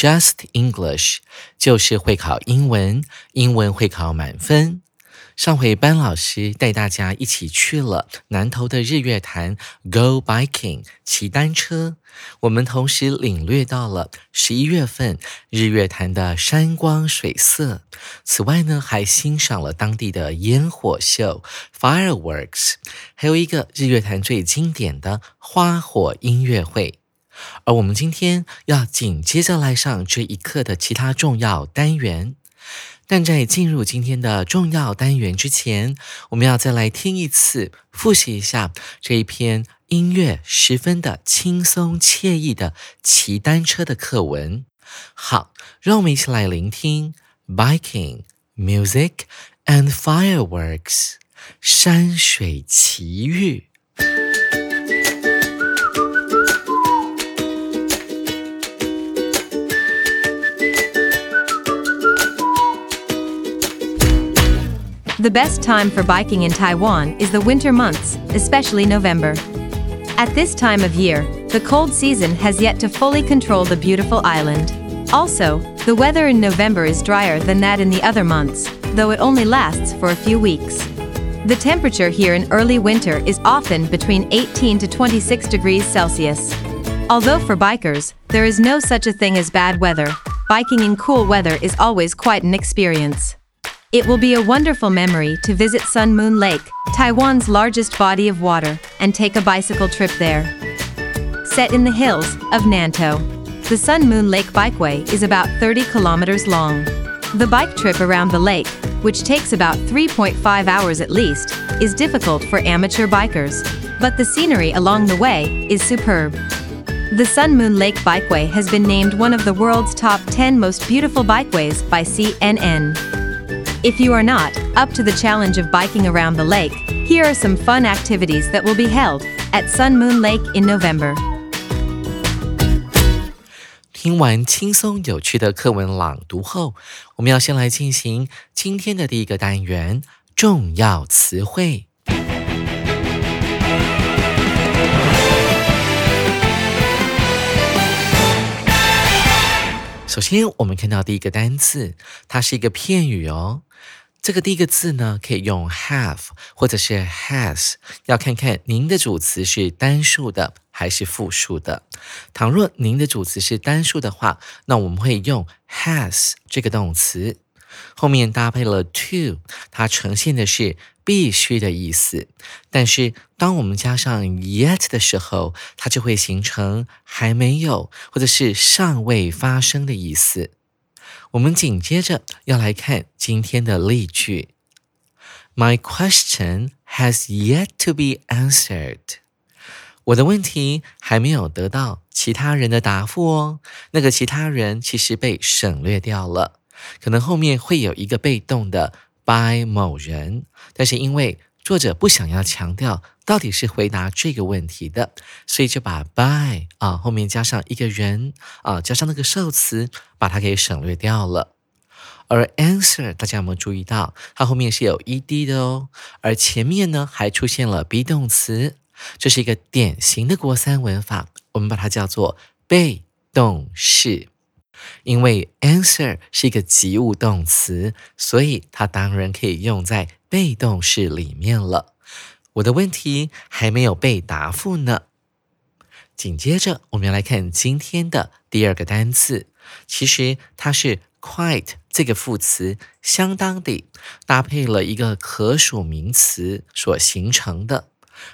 Just English，就是会考英文，英文会考满分。上回班老师带大家一起去了南投的日月潭，Go Biking，骑单车。我们同时领略到了十一月份日月潭的山光水色。此外呢，还欣赏了当地的烟火秀 （fireworks），还有一个日月潭最经典的花火音乐会。而我们今天要紧接着来上这一课的其他重要单元。但在进入今天的重要单元之前，我们要再来听一次，复习一下这一篇音乐十分的轻松惬意的骑单车的课文。好，让我们一起来聆听 biking music and fireworks 山水奇遇。The best time for biking in Taiwan is the winter months, especially November. At this time of year, the cold season has yet to fully control the beautiful island. Also, the weather in November is drier than that in the other months, though it only lasts for a few weeks. The temperature here in early winter is often between 18 to 26 degrees Celsius. Although for bikers, there is no such a thing as bad weather, biking in cool weather is always quite an experience. It will be a wonderful memory to visit Sun Moon Lake, Taiwan's largest body of water, and take a bicycle trip there. Set in the hills of Nantou, the Sun Moon Lake Bikeway is about 30 kilometers long. The bike trip around the lake, which takes about 3.5 hours at least, is difficult for amateur bikers, but the scenery along the way is superb. The Sun Moon Lake Bikeway has been named one of the world's top 10 most beautiful bikeways by CNN. If you are not up to the challenge of biking around the lake, here are some fun activities that will be held at Sun Moon Lake in November. 听完轻松有趣的课文朗读后，我们要先来进行今天的第一个单元——重要词汇。首先，我们看到第一个单词，它是一个片语哦。 这个第一个字呢，可以用 have 或者是 has，要看看您的主词是单数的还是复数的。倘若您的主词是单数的话，那我们会用 has 这个动词，后面搭配了 to，它呈现的是必须的意思。但是当我们加上 yet 的时候，它就会形成还没有或者是尚未发生的意思。我们紧接着要来看今天的例句。My question has yet to be answered。我的问题还没有得到其他人的答复哦。那个其他人其实被省略掉了，可能后面会有一个被动的 by 某人，但是因为作者不想要强调到底是回答这个问题的，所以就把 by 啊后面加上一个人啊，加上那个受词，把它给省略掉了。而 answer 大家有没有注意到，它后面是有 ed 的哦，而前面呢还出现了 be 动词，这是一个典型的国三文法，我们把它叫做被动式。因为 answer 是一个及物动词，所以它当然可以用在被动式里面了。我的问题还没有被答复呢。紧接着，我们要来看今天的第二个单词，其实它是 quite 这个副词相当的搭配了一个可数名词所形成的。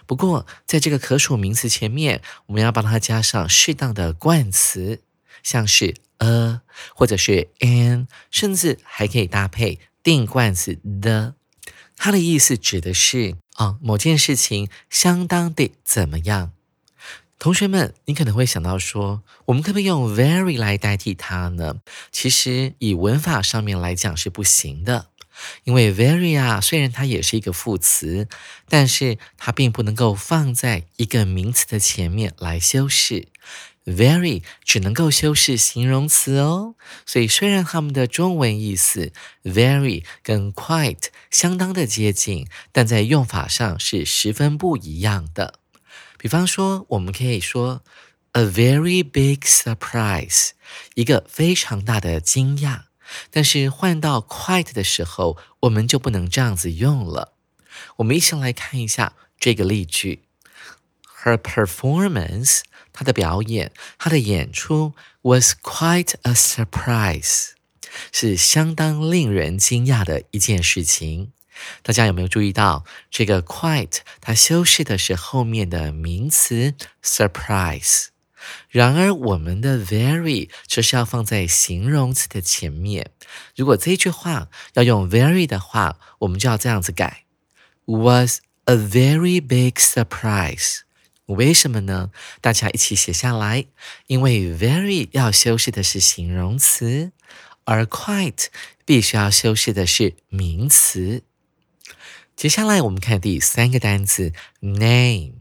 不过，在这个可数名词前面，我们要帮它加上适当的冠词，像是 a 或者是 an，甚至还可以搭配定冠词 the。它的意思指的是啊，某件事情相当的怎么样。同学们，你可能会想到说，我们可不可以用 very 来代替它呢？其实以文法上面来讲是不行的。因为 very 啊，虽然它也是一个副词，但是它并不能够放在一个名词的前面来修饰。Very 只能够修饰形容词哦。所以虽然它们的中文意思 very 跟 quite 相当的接近，但在用法上是十分不一样的。比方说，我们可以说 a very big surprise，一个非常大的惊讶。但是换到 quite 的时候，我们就不能这样子用了。我们一起来看一下这个例句：Her performance，他的表演，他的演出 was quite a surprise，是相当令人惊讶的一件事情。大家有没有注意到这个 quite？它修饰的是后面的名词 surprise。然而，我们的 very 就是要放在形容词的前面。如果这句话要用 very 的话，我们就要这样子改：was a very big surprise。为什么呢？大家一起写下来。因为 very 要修饰的是形容词，而 quite 必须要修饰的是名词。接下来，我们看第三个单词 name。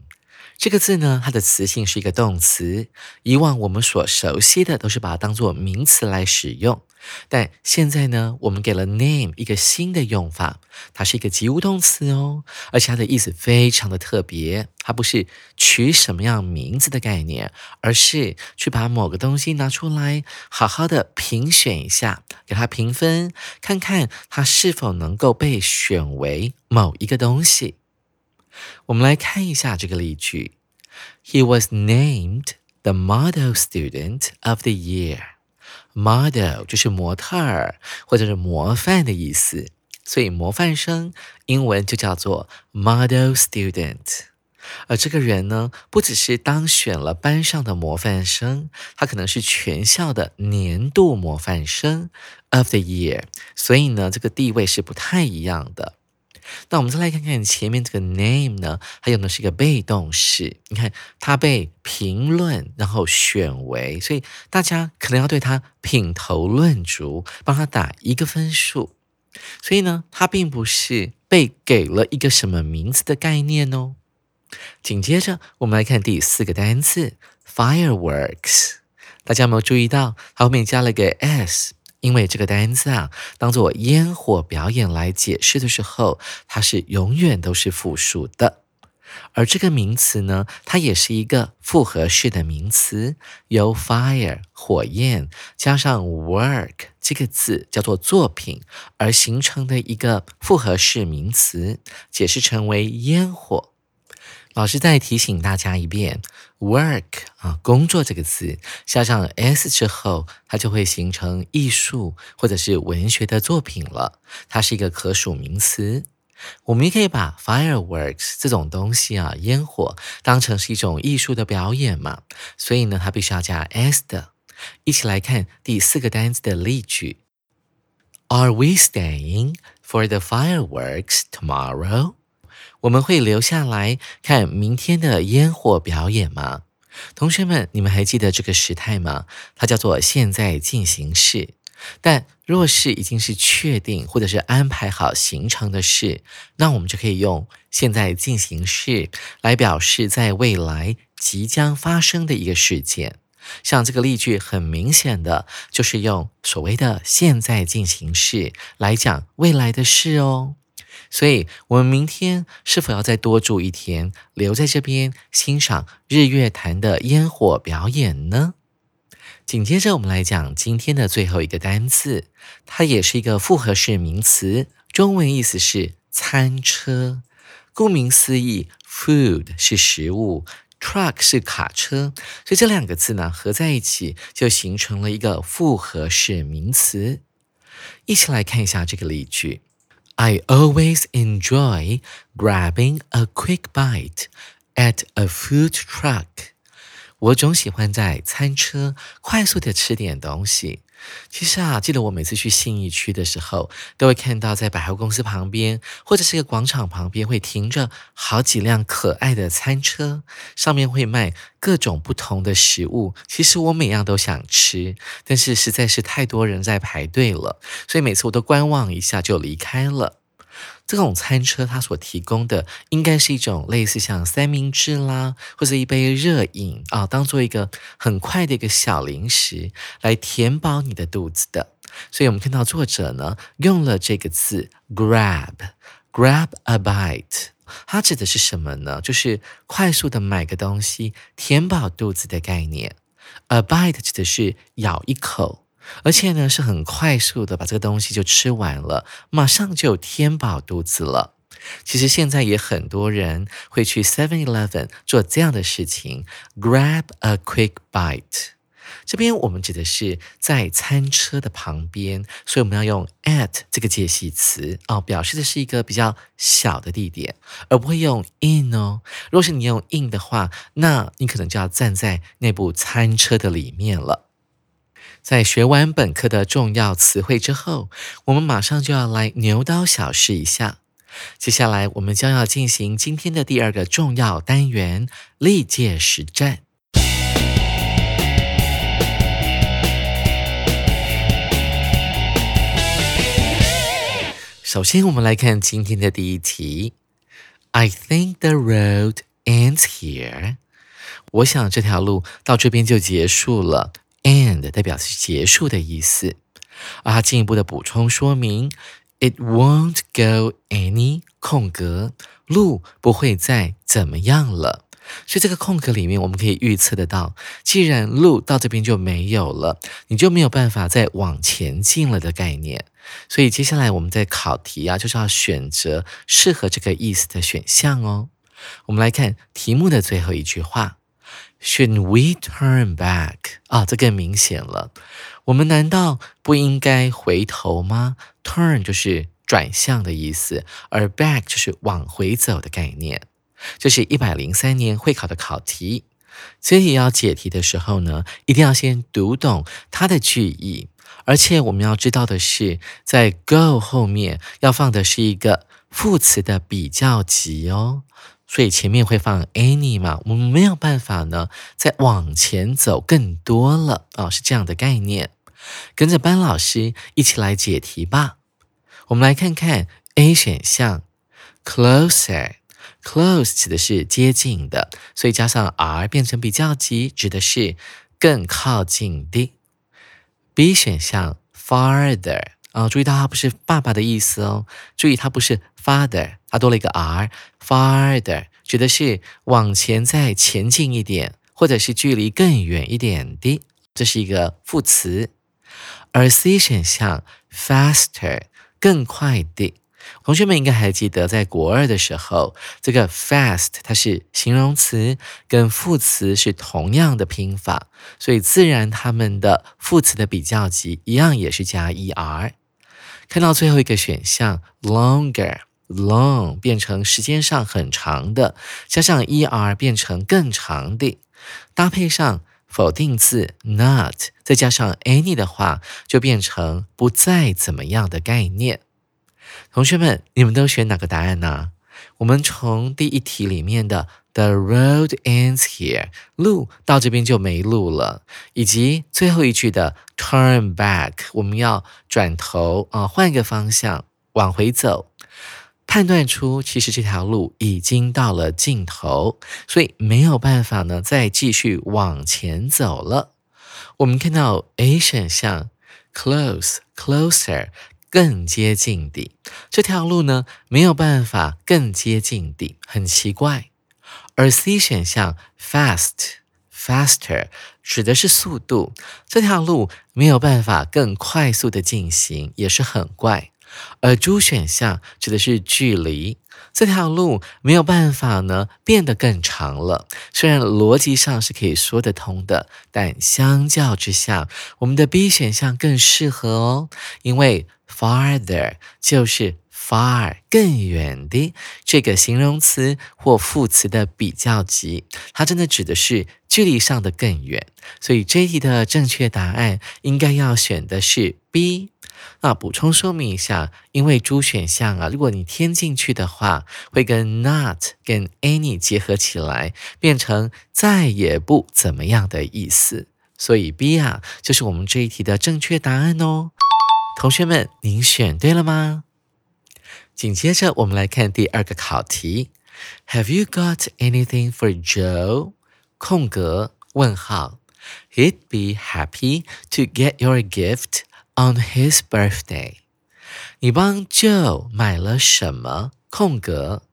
这个字呢，它的词性是一个动词。以往我们所熟悉的都是把它当做名词来使用，但现在呢，我们给了 name 一个新的用法，它是一个及物动词哦，而且它的意思非常的特别。它不是取什么样名字的概念，而是去把某个东西拿出来，好好的评选一下，给它评分，看看它是否能够被选为某一个东西。我们来看一下这个例句：He was named the model student of the year. Model 就是模特儿或者是模范的意思，所以模范生英文就叫做 model student。而这个人呢，不只是当选了班上的模范生，他可能是全校的年度模范生 of the year。所以呢，这个地位是不太一样的。那我们再来看看前面这个 name 呢，它用的是一个被动式。你看，它被评论，然后选为，所以大家可能要对它品头论足，帮它打一个分数。所以呢，它并不是被给了一个什么名字的概念哦。紧接着，我们来看第四个单词 fireworks。大家有没有注意到，它后面加了个 s？因为这个单词啊，当做烟火表演来解释的时候，它是永远都是复数的。而这个名词呢，它也是一个复合式的名词，由 fire 火焰加上 work 这个字叫做作品而形成的一个复合式名词，解释成为烟火。老师再提醒大家一遍，work 啊，工作这个词加上 s 之后，它就会形成艺术或者是文学的作品了。它是一个可数名词。我们也可以把 fireworks 这种东西啊，烟火当成是一种艺术的表演嘛。所以呢，它必须要加 s 的。一起来看第四个单词的例句：Are we staying for the fireworks tomorrow？我们会留下来看明天的烟火表演吗？同学们，你们还记得这个时态吗？它叫做现在进行式。但若是已经是确定或者是安排好行程的事，那我们就可以用现在进行式来表示在未来即将发生的一个事件。像这个例句，很明显的就是用所谓的现在进行式来讲未来的事哦。所以，我们明天是否要再多住一天，留在这边欣赏日月潭的烟火表演呢？紧接着，我们来讲今天的最后一个单词，它也是一个复合式名词，中文意思是餐车。顾名思义，food 是食物，truck 是卡车，所以这两个字呢合在一起，就形成了一个复合式名词。一起来看一下这个例句 ：I always enjoy grabbing a quick bite at a food truck。我总喜欢在餐车快速的吃点东西。 其实啊，记得我每次去信义区的时候，都会看到在百货公司旁边或者是一个广场旁边会停着好几辆可爱的餐车，上面会卖各种不同的食物。其实我每样都想吃，但是实在是太多人在排队了，所以每次我都观望一下就离开了。这种餐车它所提供的应该是一种类似像三明治啦，或者一杯热饮啊，当做一个很快的一个小零食来填饱你的肚子的。所以我们看到作者呢用了这个字 grab，grab a bite，它指的是什么呢？就是快速的买个东西填饱肚子的概念。a bite 指的是咬一口。而且呢，是很快速的把这个东西就吃完了，马上就填饱肚子了。其实现在也很多人会去 Seven Eleven 做这样的事情，grab a quick bite。这边我们指的是在餐车的旁边，所以我们要用 at 这个介系词哦，表示的是一个比较小的地点，而不会用 in 哦。如果是你用 in 的话，那你可能就要站在那部餐车的里面了。在学完本课的重要词汇之后，我们马上就要来牛刀小试一下。接下来，我们将要进行今天的第二个重要单元——历届实战。首先，我们来看今天的第一题：I think the road ends here。我想这条路到这边就结束了。End 代表是结束的意思，而它进一步的补充说明，it won't go any 空格路不会再怎么样了。所以这个空格里面，我们可以预测得到，既然路到这边就没有了，你就没有办法再往前进了的概念。所以接下来我们在考题啊，就是要选择适合这个意思的选项哦。我们来看题目的最后一句话。Should we turn back？啊，这更明显了。我们难道不应该回头吗？Turn 就是转向的意思，而 back 就是往回走的概念。这是一百零三年会考的考题。所以要解题的时候呢，一定要先读懂它的句意，而且我们要知道的是，在 go 后面要放的是一个副词的比较级哦。所以前面会放 any 嘛，我们没有办法呢，再往前走更多了啊，是这样的概念。跟着班老师一起来解题吧。我们来看看 A 选项，closer，close 指的是接近的，所以加上 r 变成比较级，指的是更靠近的。B 选项 farther，啊，注意到它不是爸爸的意思哦，注意它不是 father，它多了一个 r。Farther 指的是往前再前进一点，或者是距离更远一点的，这是一个副词。而 C 选项 faster 更快的，同学们应该还记得，在国二的时候，这个 fast 它是形容词，跟副词是同样的拼法，所以自然它们的副词的比较级一样也是加 er。看到最后一个选项 longer。Long 变成时间上很长的，加上 er 变成更长的，搭配上否定字 not，再加上 any 的话，就变成不再怎么样的概念。同学们，你们都选哪个答案呢？我们从第一题里面的 the road ends here，路到这边就没路了，以及最后一句的 turn back，我们要转头啊，换一个方向往回走。判断出其实这条路已经到了尽头，所以没有办法呢再继续往前走了。我们看到 A 选项 close closer 更接近底这条路呢没有办法更接近底，很奇怪。而 C 选项 fast faster 指的是速度，这条路没有办法更快速的进行，也是很怪。而猪选项指的是距离。这条路没有办法呢变得更长了。虽然逻辑上是可以说得通的，但相较之下，我们的 B 选项更适合哦，因为 farther 就是 far 更远的这个形容词或副词的比较级，它真的指的是距离上的更远。所以这一题的正确答案应该要选的是 B。那补充说明一下，因为 D 选项啊，如果你添进去的话，会跟 not 跟 any 结合起来，变成再也不怎么样的意思。所以 B 啊，就是我们这一题的正确答案哦。同学们，您选对了吗？紧接着我们来看第二个考题：Have you got anything for Joe？空格问号，He'd be happy to get your gift。On his birthday，你帮 Joe 买了什么？空格，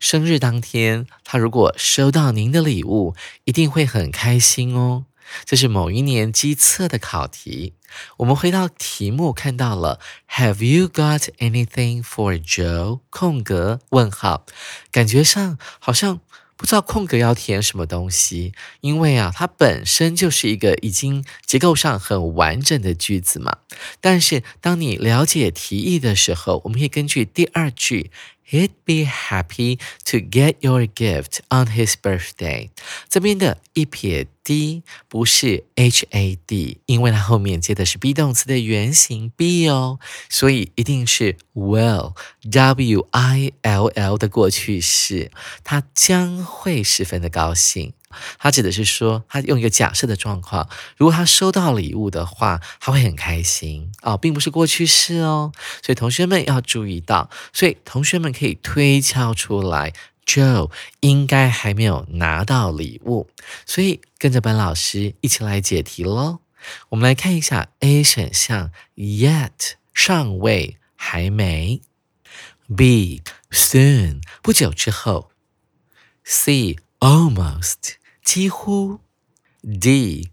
生日当天，他如果收到您的礼物，一定会很开心哦。这是某一年机测的考题。我们回到题目，看到了 Have you got anything for Joe？空格问号，感觉上好像。不知道空格要填什么东西，因为啊，它本身就是一个已经结构上很完整的句子嘛。但是当你了解题意的时候，我们可以根据第二句。He'd be happy to get your gift on his birthday。这边的一撇 d 不是 h a d，因为它后面接的是 be 动词的原形 be 哦，所以一定是 will w i l l 的过去式，他将会十分的高兴。他指的是说，他用一个假设的状况，如果他收到礼物的话，他会很开心哦，并不是过去式哦，所以同学们要注意到，所以同学们可以推敲出来，Joe 应该还没有拿到礼物，所以跟着班老师一起来解题喽。我们来看一下 A 选项，yet 尚未还没，B soon 不久之后，C almost。几乎，D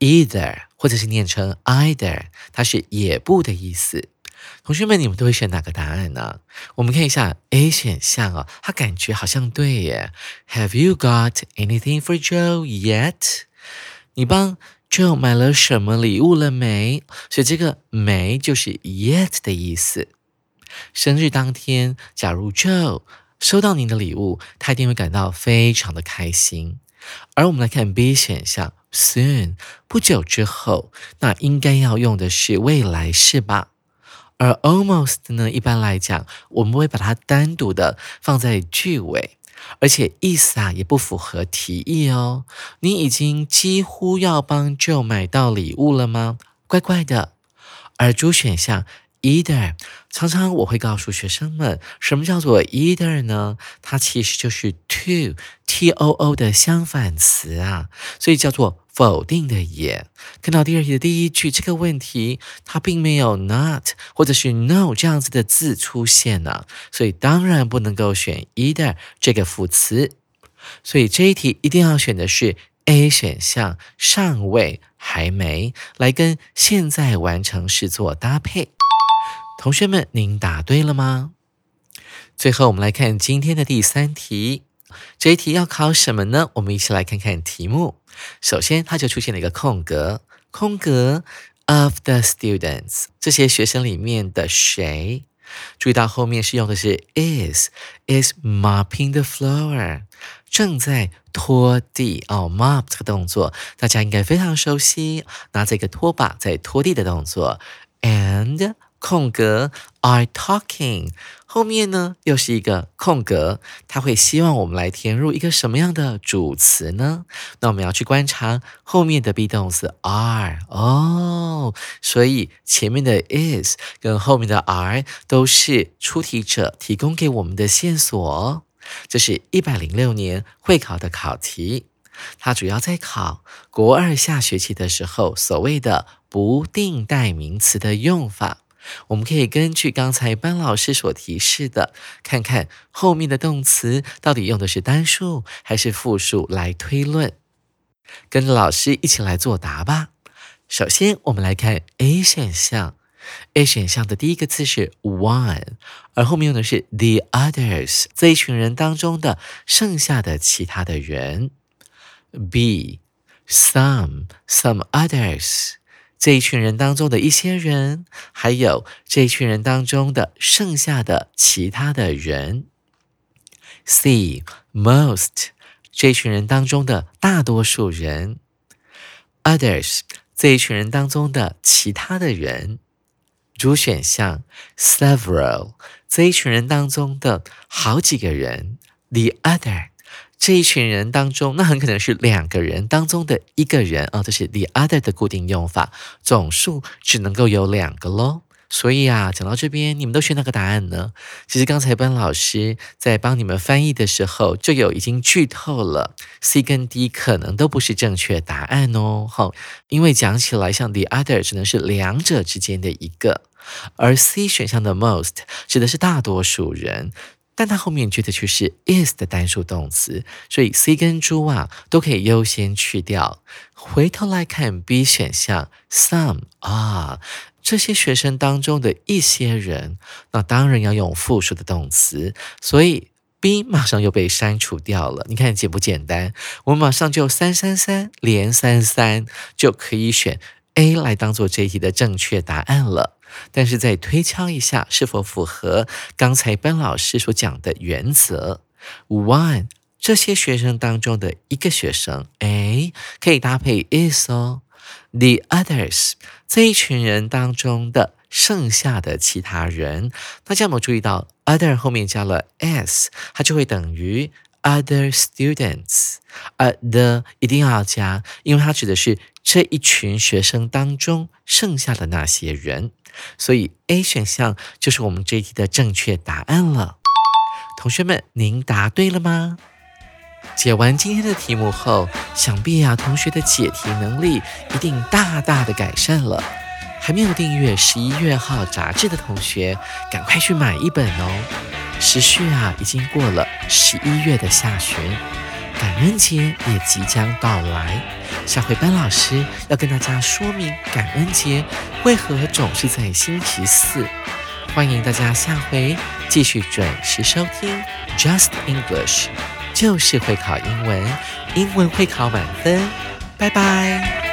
either 或者是念成 either，它是也不的意思。同学们，你们都会选哪个答案呢？我们看一下 A 选项哦，它感觉好像对耶。Have you got anything for Joe yet？你帮 Joe 买了什么礼物了没？所以这个没就是 yet 的意思。生日当天，假如 Joe 收到您的礼物，他一定会感到非常的开心。而我们来看 B 选项，soon 不久之后，那应该要用的是未来式吧？而 almost 呢，一般来讲，我们会把它单独的放在句尾，而且意思啊也不符合题意哦。你已经几乎要帮 Joe 买到礼物了吗？怪怪的。而 D 选项。Either，常常我会告诉学生们，什么叫做 either 呢？它其实就是 to，t o o 的相反词啊，所以叫做否定的也。看到第二题的第一句这个问题，它并没有 not 或者是 no 这样子的字出现呢，所以当然不能够选 either 这个副词。所以这一题一定要选的是 A 选项，尚未还没来跟现在完成式做搭配。同学们，您答对了吗？最后，我们来看今天的第三题。这一题要考什么呢？我们一起来看看题目。首先，它就出现了一个空格，空格 of the students，这些学生里面的谁？注意到后面是用的是 is is mopping the floor，正在拖地哦。mop 这个动作大家应该非常熟悉，拿着一个拖把在拖地的动作，and。空格 are talking，后面呢又是一个空格，他会希望我们来填入一个什么样的主词呢？那我们要去观察后面的 be 动词 are 哦，所以前面的 is 跟后面的 are 都是出题者提供给我们的线索。这是一百零六年会考的考题，它主要在考国二下学期的时候所谓的不定代名词的用法。我们可以根据刚才班老师所提示的，看看后面的动词到底用的是单数还是复数来推论。跟着老师一起来作答吧。首先，我们来看 A 选项 A 选项的第一个字是 one，而后面用的是 the others，这一群人当中的剩下的其他的人。B some some others，这一群人当中的一些人，还有这一群人当中的剩下的其他的人。C most，这一群人当中的大多数人。Others，这一群人当中的其他的人。主选项 several，这一群人当中的好几个人。The other，这一群人当中，那很可能是两个人当中的一个人啊，这是 the other 的固定用法，总数只能够有两个喽。所以啊，讲到这边，你们都选哪个答案呢？其实刚才班老师在帮你们翻译的时候，就有已经剧透了，C 跟 D 可能都不是正确答案哦。好，因为讲起来像 the other 只能是两者之间的一个，而 C 选项的 most 指的是大多数人，但它后面接的却是 is 的单数动词，所以 C 跟猪啊都可以优先去掉。回头来看 B 选项 some 啊。这些学生当中的一些人，那当然要用复数的动词，所以 B 马上又被删除掉了。你看简不简单？我们马上就三三三连三三，就可以选 A 来当做这一题的正确答案了。但是再推敲一下，是否符合刚才班老师所讲的原则？One，这些学生当中的一个学生，哎，可以搭配 is 哦。The others 这一群人当中的剩下的其他人，大家有没有注意到 other 后面加了 s，它就会等于 other students。呃，the 一定要加，因为它指的是这一群学生当中剩下的那些人，所以 A 选项就是我们这一题的正确答案了。同学们，您答对了吗？解完今天的题目后，想必啊，同学的解题能力一定大大的改善了。还没有订阅十一月号杂志的同学，赶快去买一本哦。时序啊，已经过了十一月的下旬，感恩节也即将到来。下回班老师要跟大家说明感恩节为何总是在星期四。欢迎大家下回继续准时收听 Just English。就是会考英文，英文会考满分，拜拜。